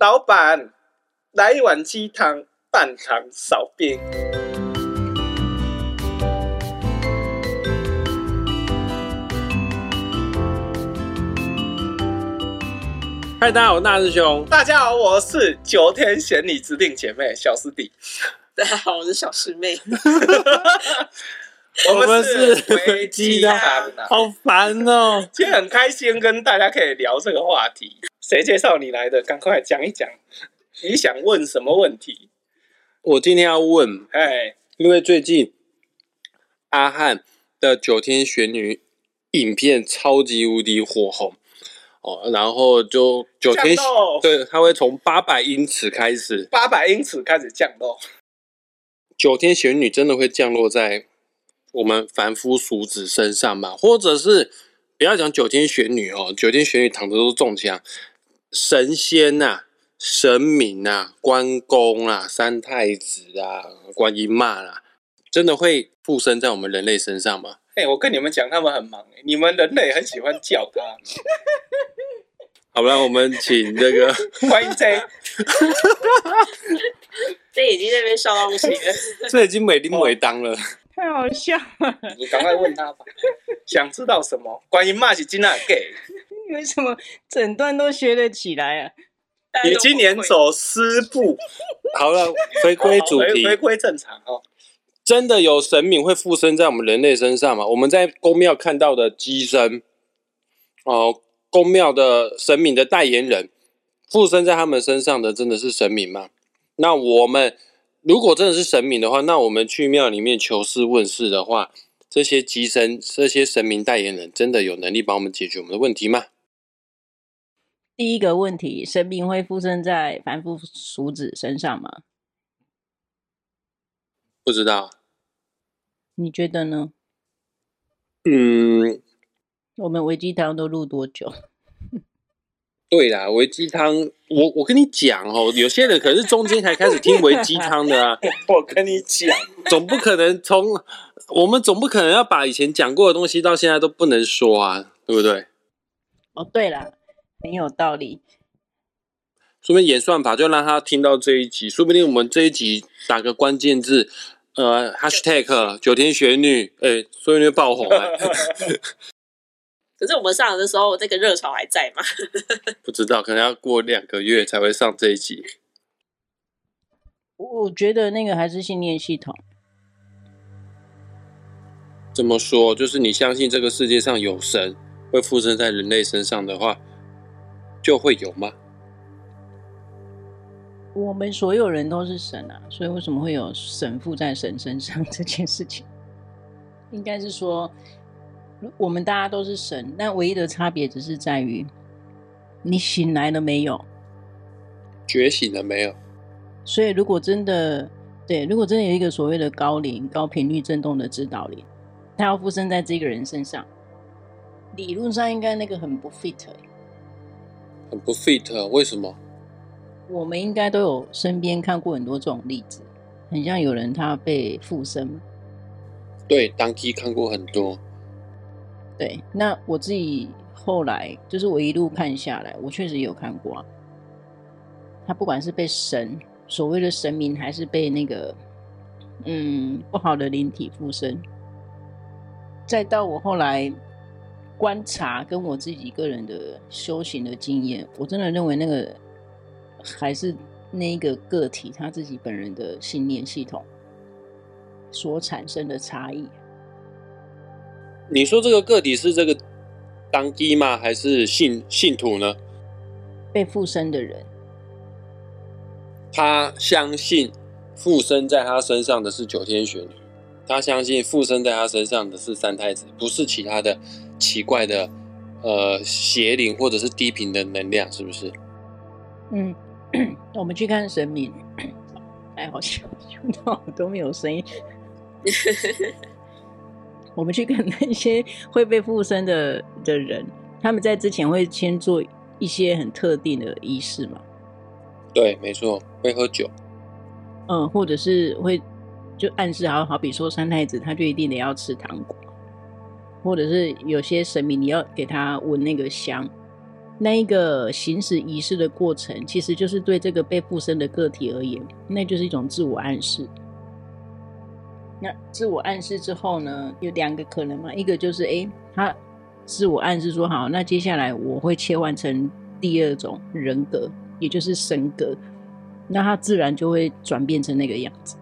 老板，来一碗鸡汤，半糖少冰。嗨，大家好，我是大师兄。大家好，我是九天玄女指定姐妹小师弟。大家好，我是小师妹。我们是微鸡汤，好烦哦！今天很开心跟大家可以聊这个话题。谁介绍你来的？赶快讲一讲。你想问什么问题？我今天要问，哎，因为最近阿汉的九天玄女影片超级无敌火红哦，然后就九天对，它会从八百英尺开始，八百英尺开始降落。九天玄女真的会降落在我们凡夫俗子身上吗？或者是不要讲九天玄女哦，九天玄女躺着都是中枪，神仙呐、啊、神明啊、关公啊、三太子啊、观音妈啦，真的会附身在我们人类身上吗？哎、欸，我跟你们讲，他们很忙，你们人类很喜欢叫他。好了，我们请这个 欢迎 J。这已经在那边烧东西了，这已经美丁美当了，太好笑了。你赶快问他吧，想知道什么？关于骂是金娜给？为什么整段都学得起来啊？你今年走师步。好了，回归主题，回归正常哦。真的有神明会附身在我们人类身上吗？我们在宫庙看到的鸡身，哦，宫庙的神明的代言人附身在他们身上的，真的是神明吗？那我们如果真的是神明的话，那我们去庙里面求事问事的话，这些鸡身、这些神明代言人，真的有能力帮我们解决我们的问题吗？第一个问题，神明会附身在凡夫俗子身上吗？不知道。你觉得呢？嗯，我们维鸡汤都录多久？对啦，维鸡汤，我我跟你讲哦，有些人可是中间才开始听维鸡汤的啊。我跟你讲，总不可能从我们总不可能要把以前讲过的东西到现在都不能说啊，对不对？哦，对了，很有道理。说不定演算法就让他听到这一集，说不定我们这一集打个关键字，呃，#hashtag 九天玄女，哎，说不定就爆红了。可是我们上的时候，这个热潮还在吗？不知道，可能要过两个月才会上这一集。我觉得那个还是信念系统。怎么说？就是你相信这个世界上有神会附身在人类身上的话，就会有吗？我们所有人都是神啊，所以为什么会有神附在神身上这件事情？应该是说。我们大家都是神，但唯一的差别只是在于你醒来了没有，觉醒了没有。所以，如果真的对，如果真的有一个所谓的高龄、高频率震动的指导灵，他要附身在这个人身上，理论上应该那个很不 fit，很不 fit，为什么？我们应该都有身边看过很多这种例子，很像有人他被附身。对，当机看过很多。对，那我自己后来就是我一路看下来，我确实有看过啊。他不管是被神所谓的神明，还是被那个嗯不好的灵体附身，再到我后来观察跟我自己个人的修行的经验，我真的认为那个还是那一个个体他自己本人的信念系统所产生的差异。你说这个个体是这个当机吗？还是信信徒呢？被附身的人，他相信附身在他身上的是九天玄女，他相信附身在他身上的是三太子，不是其他的奇怪的呃邪灵或者是低频的能量，是不是？嗯，我们去看神明，哎，好像听到都没有声音。我们去看那些会被附身的的人，他们在之前会先做一些很特定的仪式嘛？对，没错，会喝酒。嗯，或者是会就暗示好，好比说三太子，他就一定得要吃糖果，或者是有些神明你要给他闻那个香，那一个行使仪式的过程，其实就是对这个被附身的个体而言，那就是一种自我暗示。那自我暗示之后呢，有两个可能嘛，一个就是哎，他自我暗示说好，那接下来我会切换成第二种人格，也就是神格，那他自然就会转变成那个样子。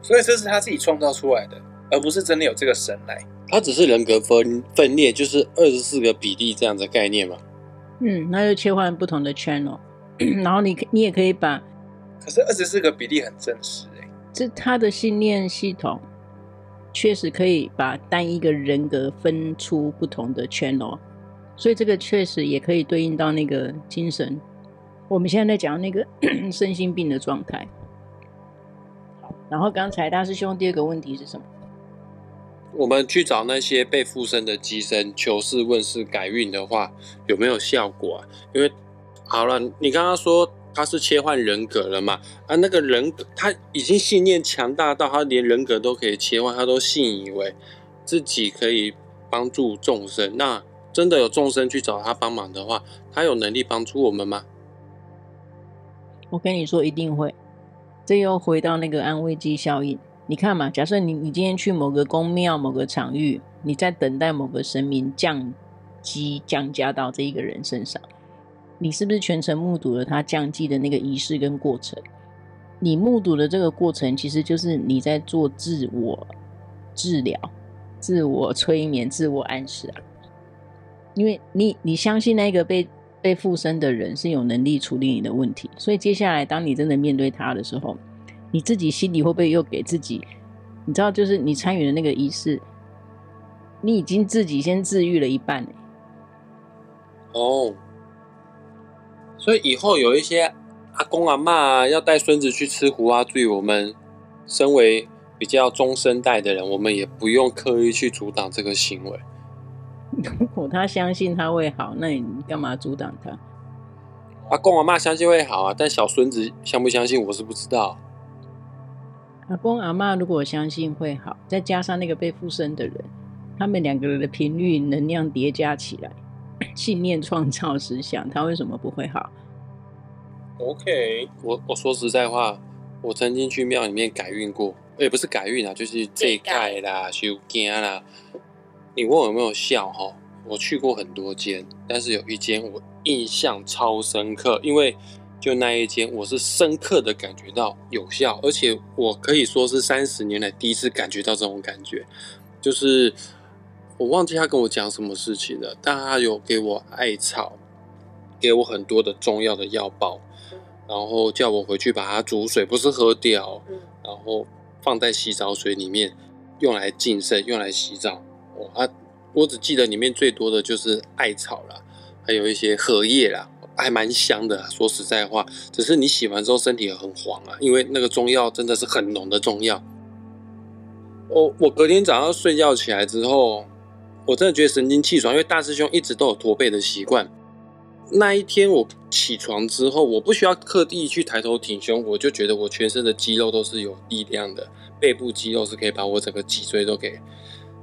所以这是他自己创造出来的，而不是真的有这个神来。他只是人格分分裂，就是二十四个比例这样的概念嘛。嗯，那就切换不同的 channel，然后你你也可以把，可是二十四个比例很真实哎，这他的信念系统确实可以把单一个人格分出不同的 channel，所以这个确实也可以对应到那个精神。我们现在在讲那个 身心病的状态。好，然后刚才大师兄第二个问题是什么？我们去找那些被附身的机身求事问事改运的话，有没有效果啊？因为好了，你刚刚说他是切换人格了嘛？啊，那个人格他已经信念强大到他连人格都可以切换，他都信以为自己可以帮助众生。那真的有众生去找他帮忙的话，他有能力帮助我们吗？我跟你说，一定会。这又回到那个安慰剂效应。你看嘛，假设你你今天去某个宫庙、某个场域，你在等待某个神明降乩降加到这一个人身上，你是不是全程目睹了他降乩的那个仪式跟过程？你目睹的这个过程，其实就是你在做自我治疗、自我催眠、自我暗示啊。因为你你相信那个被被附身的人是有能力处理你的问题，所以接下来当你真的面对他的时候，你自己心里会不会又给自己？你知道，就是你参与的那个仪式，你已经自己先治愈了一半哦，所以以后有一些阿公阿妈啊，要带孙子去吃胡阿醉，我们身为比较中生代的人，我们也不用刻意去阻挡这个行为。如果他相信他会好，那你干嘛阻挡他？阿公阿妈相信会好啊，但小孙子相不相信，我是不知道。阿公阿妈如果相信会好，再加上那个被附身的人，他们两个人的频率能量叠加起来，信念创造思想，他为什么不会好？OK，我我说实在话，我曾经去庙里面改运过，也不是改运啊，就是这盖啦、修经啦。你问我有没有效哈？我去过很多间，但是有一间我印象超深刻，因为。就那一间，我是深刻的感觉到有效，而且我可以说是三十年来第一次感觉到这种感觉。就是我忘记他跟我讲什么事情了，但他有给我艾草，给我很多的中药的药包，然后叫我回去把它煮水，不是喝掉，然后放在洗澡水里面，用来净身，用来洗澡。我啊，我只记得里面最多的就是艾草啦，还有一些荷叶啦。还蛮香的，说实在话，只是你洗完之后身体很黄啊，因为那个中药真的是很浓的中药。我我隔天早上睡觉起来之后，我真的觉得神清气爽，因为大师兄一直都有驼背的习惯。那一天我起床之后，我不需要刻意去抬头挺胸，我就觉得我全身的肌肉都是有力量的，背部肌肉是可以把我整个脊椎都给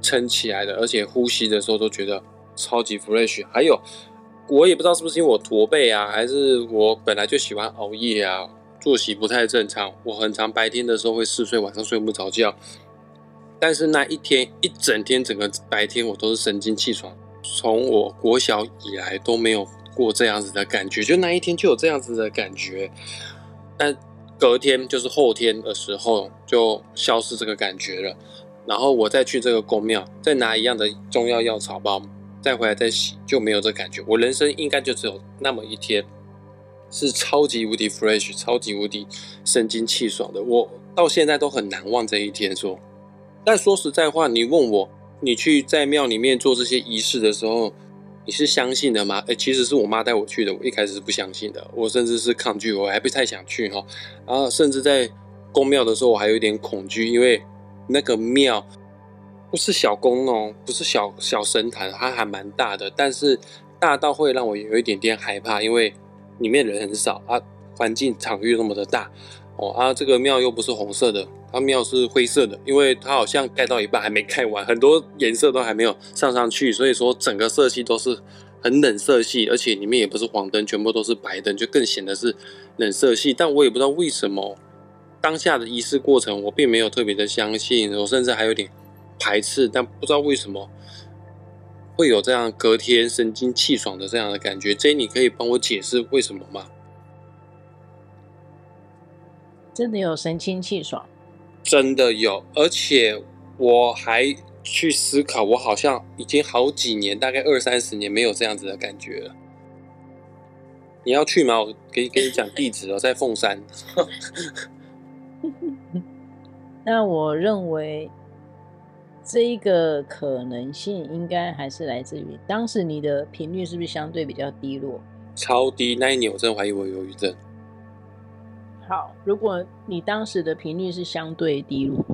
撑起来的，而且呼吸的时候都觉得超级 fresh，还有。我也不知道是不是因为我驼背啊，还是我本来就喜欢熬夜啊，作息不太正常。我很常白天的时候会嗜睡，晚上睡不着觉。但是那一天一整天，整个白天我都是神清气爽，从我国小以来都没有过这样子的感觉，就那一天就有这样子的感觉。但隔天就是后天的时候就消失这个感觉了。然后我再去这个宫庙，再拿一样的中药药草包。再回来再洗就没有这感觉，我人生应该就只有那么一天是超级无敌 fresh、超级无敌神清气爽的，我到现在都很难忘这一天。说，但说实在话，你问我，你去在庙里面做这些仪式的时候，你是相信的吗？诶，其实是我妈带我去的，我一开始是不相信的，我甚至是抗拒，我还不太想去哈。然后甚至在宫庙的时候，我还有一点恐惧，因为那个庙。不是小宫哦，不是小小神坛，它还蛮大的，但是大到会让我有一点点害怕，因为里面人很少啊，环境场域那么的大哦啊，这个庙又不是红色的，它庙是灰色的，因为它好像盖到一半还没盖完，很多颜色都还没有上上去，所以说整个色系都是很冷色系，而且里面也不是黄灯，全部都是白灯，就更显得是冷色系。但我也不知道为什么当下的仪式过程，我并没有特别的相信，我甚至还有点排斥。但不知道为什么会有这样隔天神清气爽的这样的感觉。J，你可以帮我解释为什么吗？真的有神清气爽？真的有，而且我还。去思考，我好像已经好几年，大概二三十年没有这样子的感觉了。你要去吗？我可以跟你讲地址哦，在凤山。那我认为这一个可能性应该还是来自于当时你的频率是不是相对比较低落？超低，那一年我真的怀疑我有忧郁症。好，如果你当时的频率是相对低落。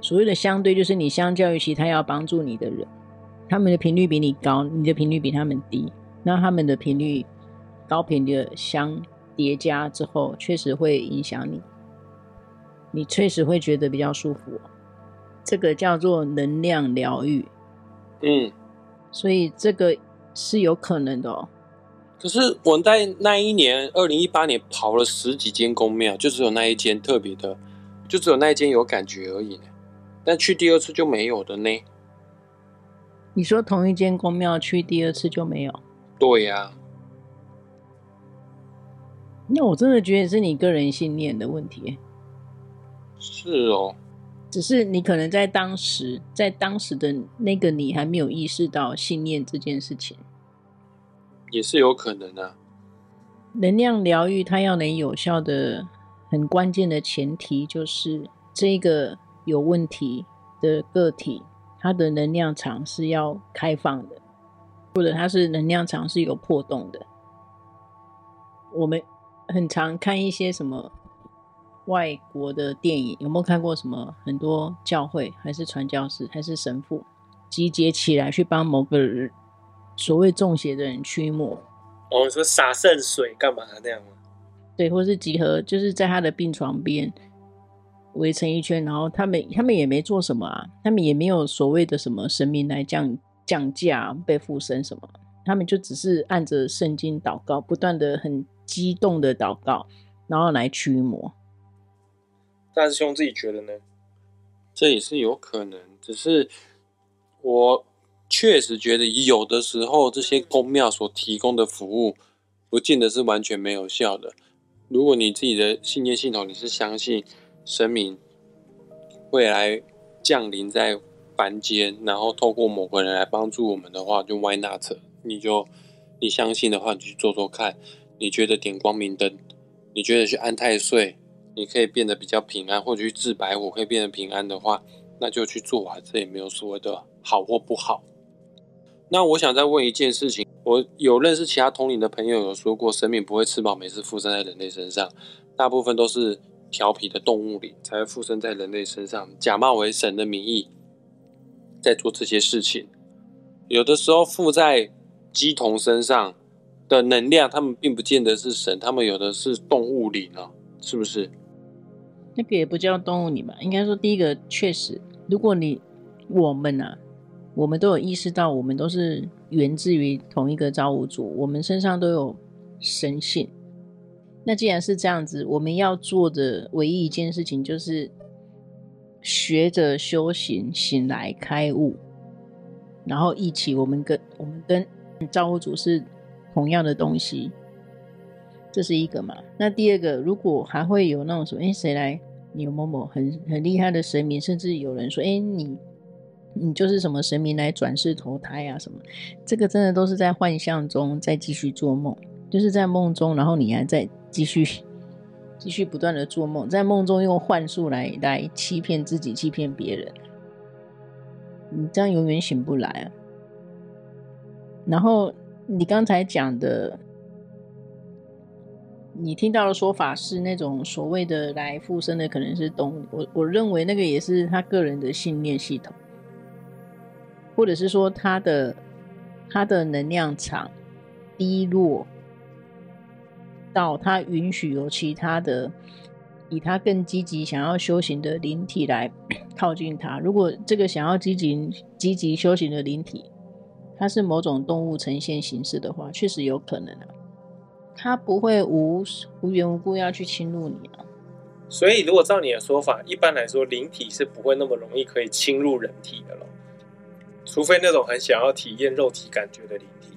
所谓的相对，就是你相较于其他要帮助你的人，他们的频率比你高，你的频率比他们低，那他们的频率高频的相叠加之后，确实会影响你，你确实会觉得比较舒服。这个叫做能量疗愈，嗯，所以这个是有可能的哦。可是我在那一年，二零一八年跑了十几间宫庙，就只有那一间特别的，就只有那一间有感觉而已。但去第二次就没有的呢？你说同一间宫庙去第二次就没有？对呀、啊。那我真的觉得是你个人信念的问题。是哦。只是你可能在当时，在当时的那个你还没有意识到信念这件事情。也是有可能的、啊。能量疗愈它要能有效的，很关键的前提就是这个。有问题的个体，它的能量场是要开放的，或者它是能量场是有破洞的。我们很常看一些什么外国的电影，有没有看过什么很多教会还是传教士还是神父集结起来去帮某个人所谓中邪的人驱魔？哦，说洒圣水干嘛那样吗？对，或是集合，就是在他的病床边。围成一圈，然后他们他们也没做什么啊，他们也没有所谓的什么神明来降降价被附身什么，他们就只是按着圣经祷告，不断的很激动的祷告，然后来驱魔。大师兄自己觉得呢？这也是有可能，只是我确实觉得有的时候这些公庙所提供的服务，不见得是完全没有效的。如果你自己的信念系统你是相信。神明未来降临在凡间，然后透过某个人来帮助我们的话，就 Why not？你就你相信的话，你去做做看。你觉得点光明灯，你觉得去安太岁，你可以变得比较平安，或者去治白虎可以变得平安的话，那就去做啊，这也没有所谓的好或不好。那我想再问一件事情，我有认识其他通灵的朋友有说过，神明不会吃饱没事附身在人类身上，大部分都是。调皮的动物里才会附身在人类身上，假冒为神的名义，在做这些事情。有的时候附在鸡童身上的能量，他们并不见得是神，他们有的是动物灵啊，是不是？那个也不叫动物你吧？应该说，第一个确实，如果你我们啊，我们都有意识到，我们都是源自于同一个造物主，我们身上都有神性。那既然是这样子，我们要做的唯一一件事情就是学着修行，醒来开悟，然后一起，我们跟我们跟造物主是同样的东西，这是一个嘛？那第二个，如果还会有那种说，哎，谁来？你某某很很厉害的神明，甚至有人说，哎，你你就是什么神明来转世投胎啊？什么？这个真的都是在幻象中再继续做梦，就是在梦中，然后你还在。继续继续不断的做梦，在梦中用幻术来来欺骗自己，欺骗别人，你这样永远醒不来啊！然后你刚才讲的，你听到的说法是那种所谓的来附身的可能是动物，我我认为那个也是他个人的信念系统，或者是说他的他的能量场低落。到他允许有其他的，以他更积极想要修行的灵体来 靠近他。如果这个想要积极积极修行的灵体，它是某种动物呈现形式的话，确实有可能啊。它不会无无缘无故要去侵入你啊。所以，如果照你的说法，一般来说，灵体是不会那么容易可以侵入人体的咯，除非那种很想要体验肉体感觉的灵体，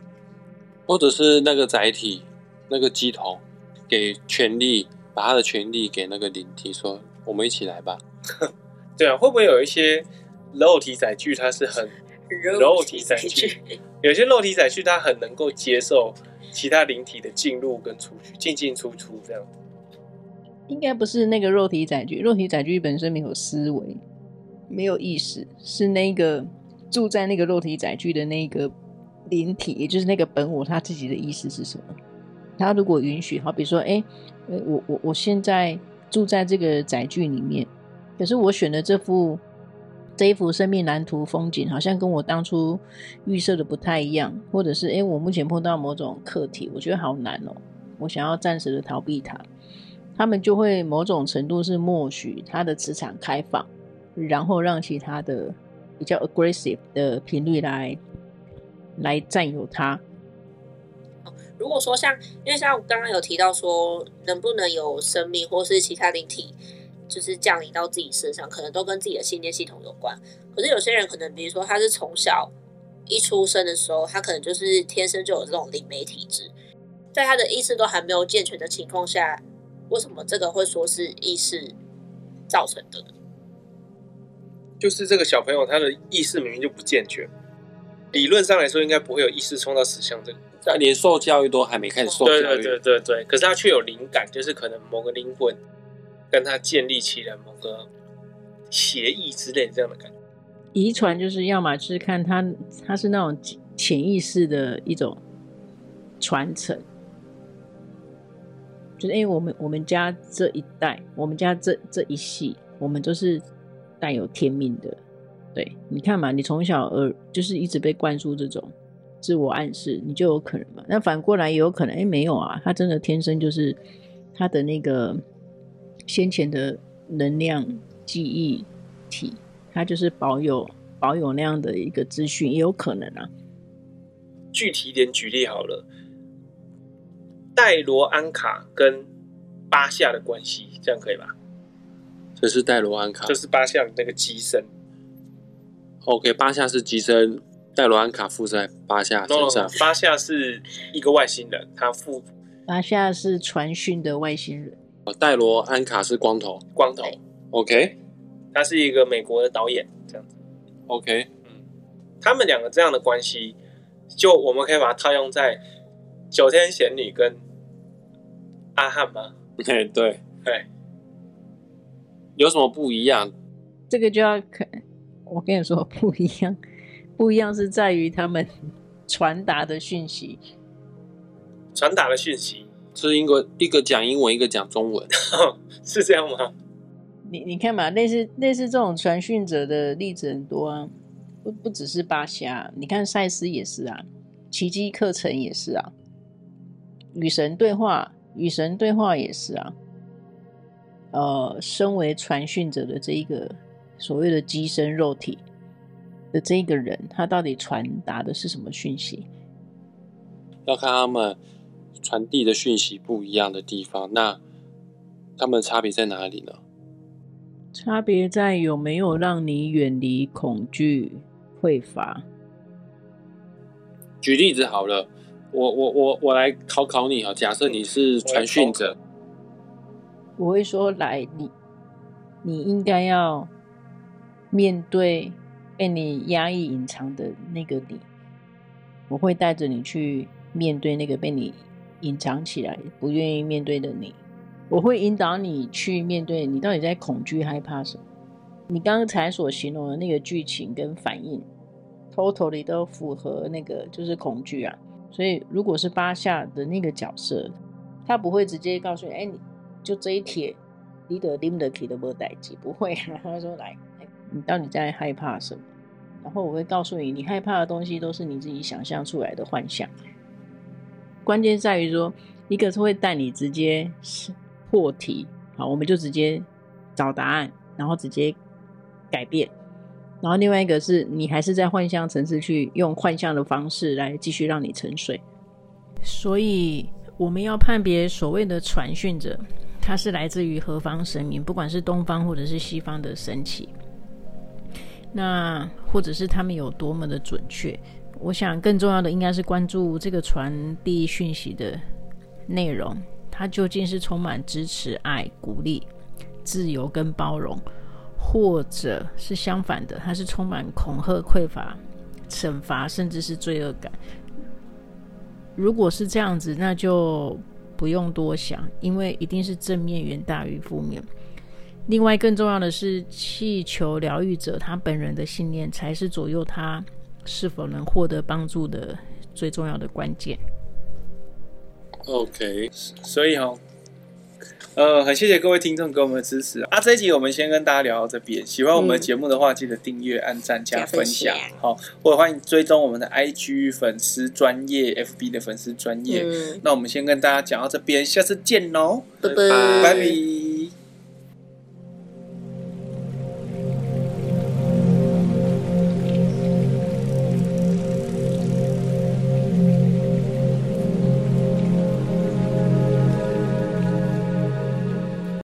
或者是那个载体，那个机头给权力，把他的权力给那个灵体，说我们一起来吧。对啊，会不会有一些肉体载具，它是很 肉体载具？有些肉体载具，它很能够接受其他灵体的进入跟出去，进进出出这样。应该不是那个肉体载具，肉体载具本身没有思维，没有意识，是那个住在那个肉体载具的那个灵体，也就是那个本我，他自己的意思是什么？他如果允许，好比说，哎，我我我现在住在这个载具里面，可是我选的这副这一幅生命蓝图风景，好像跟我当初预设的不太一样，或者是哎，我目前碰到某种课题，我觉得好难哦，我想要暂时的逃避它。他们就会某种程度是默许他的磁场开放，然后让其他的比较 aggressive 的频率来来占有它。如果说像，因为像我刚刚有提到说，能不能有生命或是其他灵体，就是降临到自己身上，可能都跟自己的信念系统有关。可是有些人可能，比如说他是从小一出生的时候，他可能就是天生就有这种灵媒体质，在他的意识都还没有健全的情况下。为什么这个会说是意识造成的呢？就是这个小朋友他的意识明明就不健全，理论上来说应该不会有意识冲到死相这个，他连受教育都还没开始受教育。对对对对对，可是他却有灵感，就是可能某个灵魂跟他建立起了某个协议之类这样的感觉。遗传就是要么就是看他他是那种潜意识的一种传承。就是因为我们我们家这一代，我们家这这一系，我们都是带有天命的。对，你看嘛，你从小呃就是一直被灌输这种自我暗示，你就有可能嘛。那反过来也有可能，哎，没有啊，他真的天生就是他的那个先前的能量记忆体，它就是保有保有那样的一个资讯，也有可能啊。具体一点举例好了。戴罗安卡跟巴夏的关系，这样可以吧？这是戴罗安卡，这是巴夏的那个机身。OK，巴夏是机身，戴罗安卡附在巴夏身上。No, 巴夏是一个外星人，他附。巴夏是传讯的外星人。哦，戴罗安卡是光头，光头。OK，他是一个美国的导演，这样子。OK，嗯，他们两个这样的关系，就我们可以把它套用在九天玄女跟。阿汉吗？对对对，有什么不一样？这个就要看，我跟你说不一样，不一样是在于他们传达的讯息，传达的讯息是英国一个讲英文，一个讲中文，是这样吗？你你看嘛，类似类似这种传讯者的例子很多啊，不不只是巴夏，你看赛斯也是啊，奇迹课程也是啊，与神对话。与神对话也是啊，呃，身为传讯者的这一个所谓的机身肉体的这一个人，他到底传达的是什么讯息？要看他们传递的讯息不一样的地方，那他们差别在哪里呢？差别在有没有让你远离恐惧匮乏。举例子好了。我我我我来考考你啊！假设你是传讯者，我会说：来，你你应该要面对被你压抑隐藏的那个你。我会带着你去面对那个被你隐藏起来、不愿意面对的你。我会引导你去面对你到底在恐惧、害怕什么。你刚才所形容的那个剧情跟反应，totally 都符合那个就是恐惧啊。所以，如果是巴夏的那个角色，他不会直接告诉你：“哎，你就这一帖，你的拎得起的不待机，不会。”他说：“来，你到底在害怕什么？”然后我会告诉你，你害怕的东西都是你自己想象出来的幻象。关键在于说，一个是会带你直接破题，好，我们就直接找答案，然后直接改变。然后另外一个是你还是在幻象层次去用幻象的方式来继续让你沉睡。所以我们要判别所谓的传讯者，他是来自于何方神明，不管是东方或者是西方的神奇，那或者是他们有多么的准确。我想更重要的应该是关注这个传递讯息的内容，它究竟是充满支持、爱、鼓励、自由跟包容。或者是相反的，它是充满恐吓、匮乏、惩罚，甚至是罪恶感。如果是这样子，那就不用多想，因为一定是正面远大于负面。另外，更重要的是，气球疗愈者他本人的信念，才是左右他是否能获得帮助的最重要的关键。OK，所以哦。呃，很谢谢各位听众给我们的支持啊！这一集我们先跟大家聊到这边。喜欢我们的节目的话，记得订阅、按赞、加分享，好，或者欢迎追踪我们的 IG 粉丝专业、FB 的粉丝专业。嗯、那我们先跟大家讲到这边，下次见喽，拜拜，拜拜。